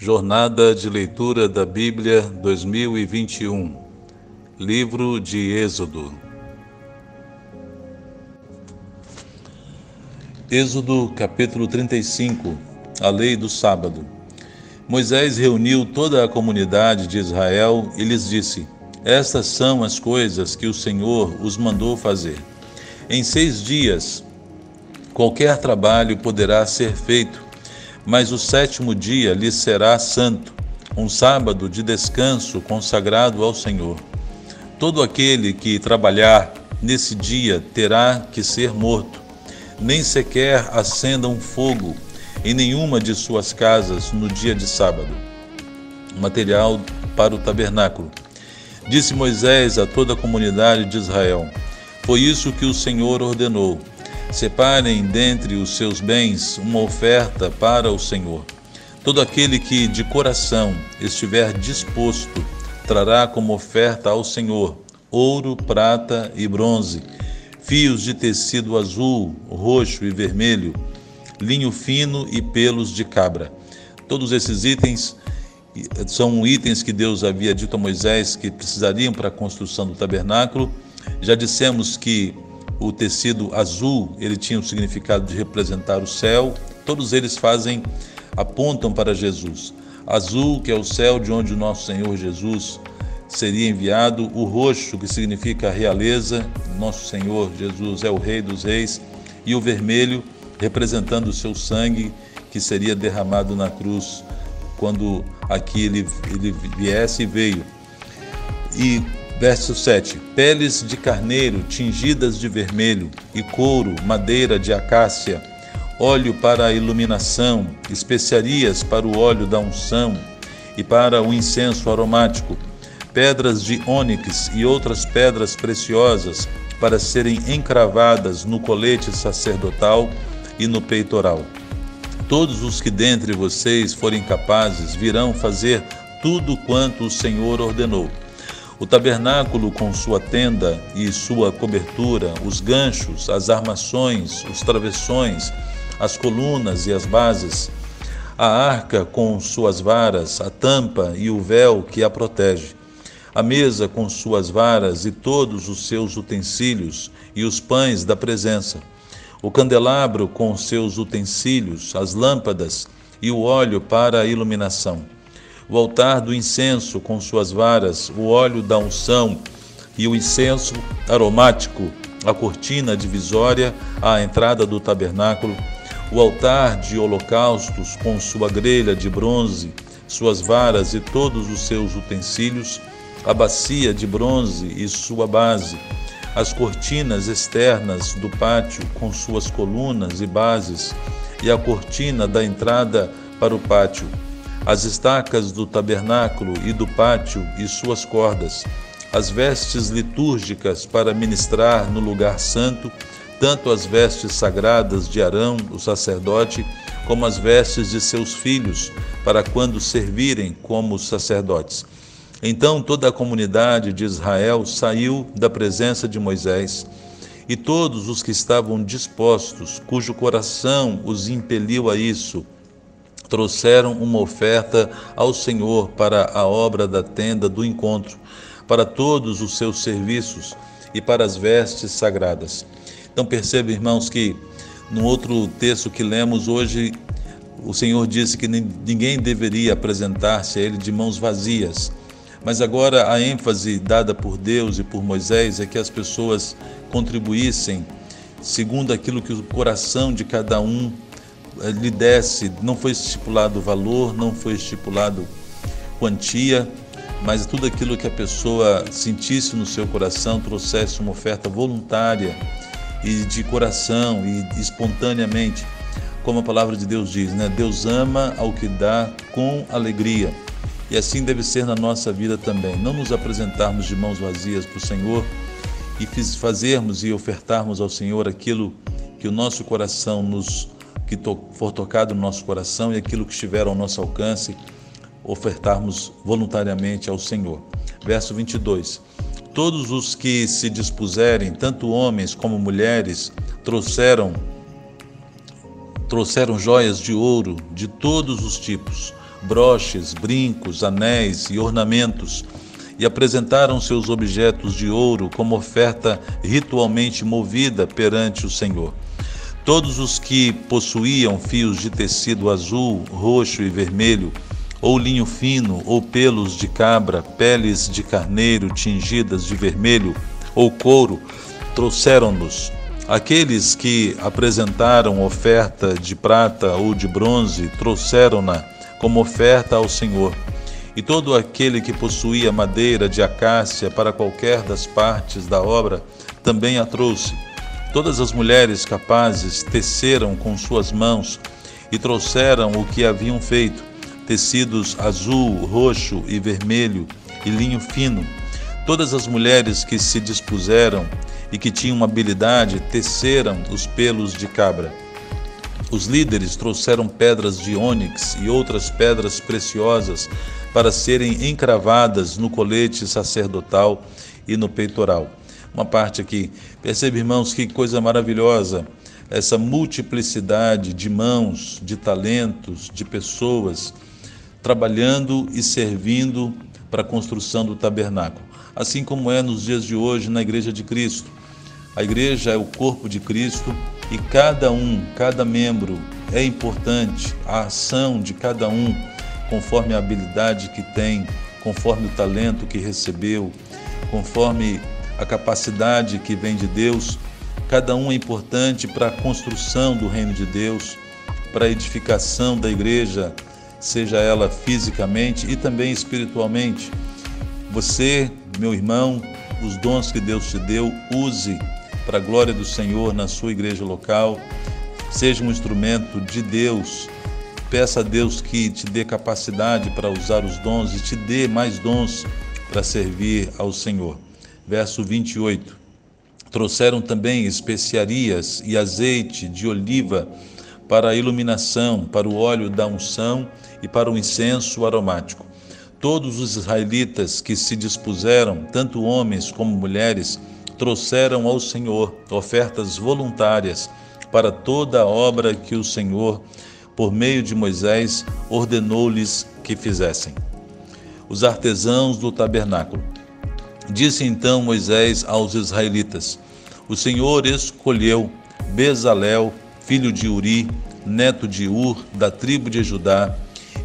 Jornada de Leitura da Bíblia 2021 Livro de Êxodo. Êxodo capítulo 35 A Lei do Sábado. Moisés reuniu toda a comunidade de Israel e lhes disse: Estas são as coisas que o Senhor os mandou fazer. Em seis dias, qualquer trabalho poderá ser feito mas o sétimo dia lhe será santo, um sábado de descanso consagrado ao Senhor. Todo aquele que trabalhar nesse dia terá que ser morto. Nem sequer acenda um fogo em nenhuma de suas casas no dia de sábado. Material para o tabernáculo. Disse Moisés a toda a comunidade de Israel: Foi isso que o Senhor ordenou Separem dentre os seus bens uma oferta para o Senhor. Todo aquele que de coração estiver disposto trará como oferta ao Senhor ouro, prata e bronze, fios de tecido azul, roxo e vermelho, linho fino e pelos de cabra. Todos esses itens são itens que Deus havia dito a Moisés que precisariam para a construção do tabernáculo. Já dissemos que o tecido azul, ele tinha o significado de representar o céu. Todos eles fazem apontam para Jesus. Azul, que é o céu de onde o nosso Senhor Jesus seria enviado, o roxo, que significa a realeza, nosso Senhor Jesus é o rei dos reis, e o vermelho, representando o seu sangue que seria derramado na cruz quando aqui ele, ele viesse e veio. E Verso 7: Peles de carneiro tingidas de vermelho, e couro, madeira de acácia, óleo para a iluminação, especiarias para o óleo da unção e para o incenso aromático, pedras de ônix e outras pedras preciosas para serem encravadas no colete sacerdotal e no peitoral. Todos os que dentre vocês forem capazes virão fazer tudo quanto o Senhor ordenou o tabernáculo com sua tenda e sua cobertura, os ganchos, as armações, os travessões, as colunas e as bases, a arca com suas varas, a tampa e o véu que a protege, a mesa com suas varas e todos os seus utensílios e os pães da presença, o candelabro com seus utensílios, as lâmpadas e o óleo para a iluminação o altar do incenso com suas varas, o óleo da unção e o incenso aromático, a cortina divisória à entrada do tabernáculo, o altar de holocaustos com sua grelha de bronze, suas varas e todos os seus utensílios, a bacia de bronze e sua base, as cortinas externas do pátio com suas colunas e bases, e a cortina da entrada para o pátio as estacas do tabernáculo e do pátio e suas cordas, as vestes litúrgicas para ministrar no lugar santo, tanto as vestes sagradas de Arão, o sacerdote, como as vestes de seus filhos, para quando servirem como sacerdotes. Então toda a comunidade de Israel saiu da presença de Moisés, e todos os que estavam dispostos, cujo coração os impeliu a isso, trouxeram uma oferta ao Senhor para a obra da tenda do encontro, para todos os seus serviços e para as vestes sagradas. Então perceba, irmãos, que no outro texto que lemos hoje, o Senhor disse que ninguém deveria apresentar-se a Ele de mãos vazias. Mas agora a ênfase dada por Deus e por Moisés é que as pessoas contribuíssem segundo aquilo que o coração de cada um lhe desse, não foi estipulado valor, não foi estipulado quantia, mas tudo aquilo que a pessoa sentisse no seu coração trouxesse uma oferta voluntária e de coração e espontaneamente, como a palavra de Deus diz, né? Deus ama ao que dá com alegria. E assim deve ser na nossa vida também. Não nos apresentarmos de mãos vazias para o Senhor e fazermos e ofertarmos ao Senhor aquilo que o nosso coração nos que for tocado no nosso coração e aquilo que estiver ao nosso alcance, ofertarmos voluntariamente ao Senhor. Verso 22. Todos os que se dispuserem, tanto homens como mulheres, trouxeram trouxeram joias de ouro de todos os tipos, broches, brincos, anéis e ornamentos, e apresentaram seus objetos de ouro como oferta ritualmente movida perante o Senhor. Todos os que possuíam fios de tecido azul, roxo e vermelho, ou linho fino, ou pelos de cabra, peles de carneiro tingidas de vermelho, ou couro, trouxeram-nos. Aqueles que apresentaram oferta de prata ou de bronze trouxeram-na como oferta ao Senhor. E todo aquele que possuía madeira de acácia para qualquer das partes da obra também a trouxe. Todas as mulheres capazes teceram com suas mãos e trouxeram o que haviam feito: tecidos azul, roxo e vermelho e linho fino. Todas as mulheres que se dispuseram e que tinham habilidade teceram os pelos de cabra. Os líderes trouxeram pedras de ônix e outras pedras preciosas para serem encravadas no colete sacerdotal e no peitoral. Uma parte aqui. Percebe, irmãos, que coisa maravilhosa essa multiplicidade de mãos, de talentos, de pessoas trabalhando e servindo para a construção do tabernáculo. Assim como é nos dias de hoje na Igreja de Cristo. A igreja é o corpo de Cristo e cada um, cada membro é importante, a ação de cada um, conforme a habilidade que tem, conforme o talento que recebeu, conforme a capacidade que vem de Deus. Cada um é importante para a construção do reino de Deus, para a edificação da igreja, seja ela fisicamente e também espiritualmente. Você, meu irmão, os dons que Deus te deu, use para a glória do Senhor na sua igreja local. Seja um instrumento de Deus. Peça a Deus que te dê capacidade para usar os dons e te dê mais dons para servir ao Senhor. Verso 28. Trouxeram também especiarias e azeite de oliva para a iluminação, para o óleo da unção e para o incenso aromático. Todos os israelitas que se dispuseram, tanto homens como mulheres, trouxeram ao Senhor ofertas voluntárias para toda a obra que o Senhor, por meio de Moisés, ordenou-lhes que fizessem. Os artesãos do tabernáculo. Disse então Moisés aos israelitas: O Senhor escolheu Bezalel, filho de Uri, neto de Ur, da tribo de Judá,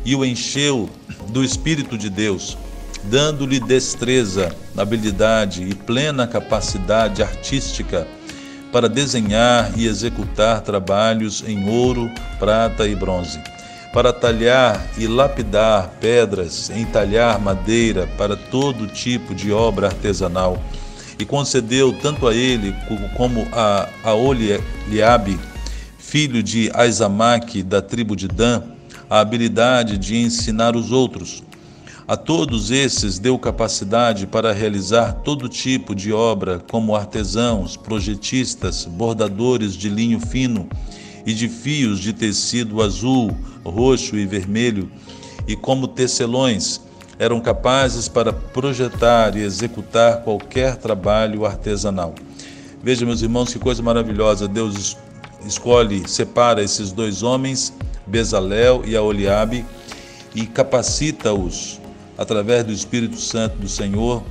e o encheu do Espírito de Deus dando-lhe destreza, habilidade e plena capacidade artística para desenhar e executar trabalhos em ouro, prata e bronze, para talhar e lapidar pedras, entalhar madeira para todo tipo de obra artesanal, e concedeu tanto a ele como a Aoliabe, filho de Aizamaque da tribo de Dan, a habilidade de ensinar os outros. A todos esses deu capacidade para realizar todo tipo de obra, como artesãos, projetistas, bordadores de linho fino e de fios de tecido azul, roxo e vermelho, e como tecelões, eram capazes para projetar e executar qualquer trabalho artesanal. Veja, meus irmãos, que coisa maravilhosa. Deus escolhe, separa esses dois homens, Bezalel e Aoliabe, e capacita-os através do Espírito Santo do Senhor,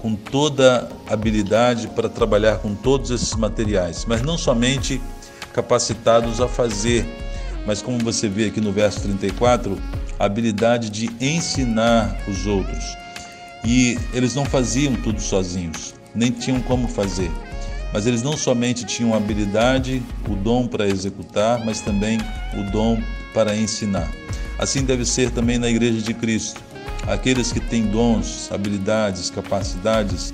com toda habilidade para trabalhar com todos esses materiais, mas não somente capacitados a fazer, mas como você vê aqui no verso 34, a habilidade de ensinar os outros. E eles não faziam tudo sozinhos, nem tinham como fazer. Mas eles não somente tinham a habilidade, o dom para executar, mas também o dom para ensinar. Assim deve ser também na Igreja de Cristo. Aqueles que têm dons, habilidades, capacidades,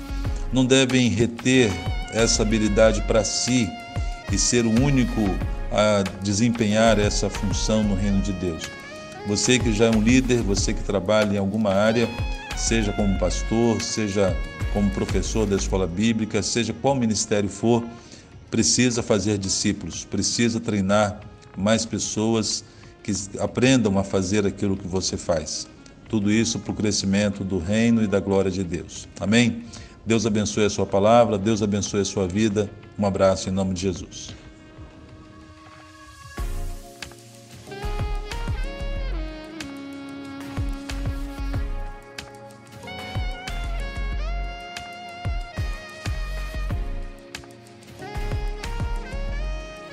não devem reter essa habilidade para si e ser o único a desempenhar essa função no reino de Deus. Você que já é um líder, você que trabalha em alguma área, seja como pastor, seja como professor da escola bíblica, seja qual ministério for, precisa fazer discípulos, precisa treinar mais pessoas que aprendam a fazer aquilo que você faz. Tudo isso para o crescimento do reino e da glória de Deus. Amém? Deus abençoe a sua palavra, Deus abençoe a sua vida. Um abraço em nome de Jesus.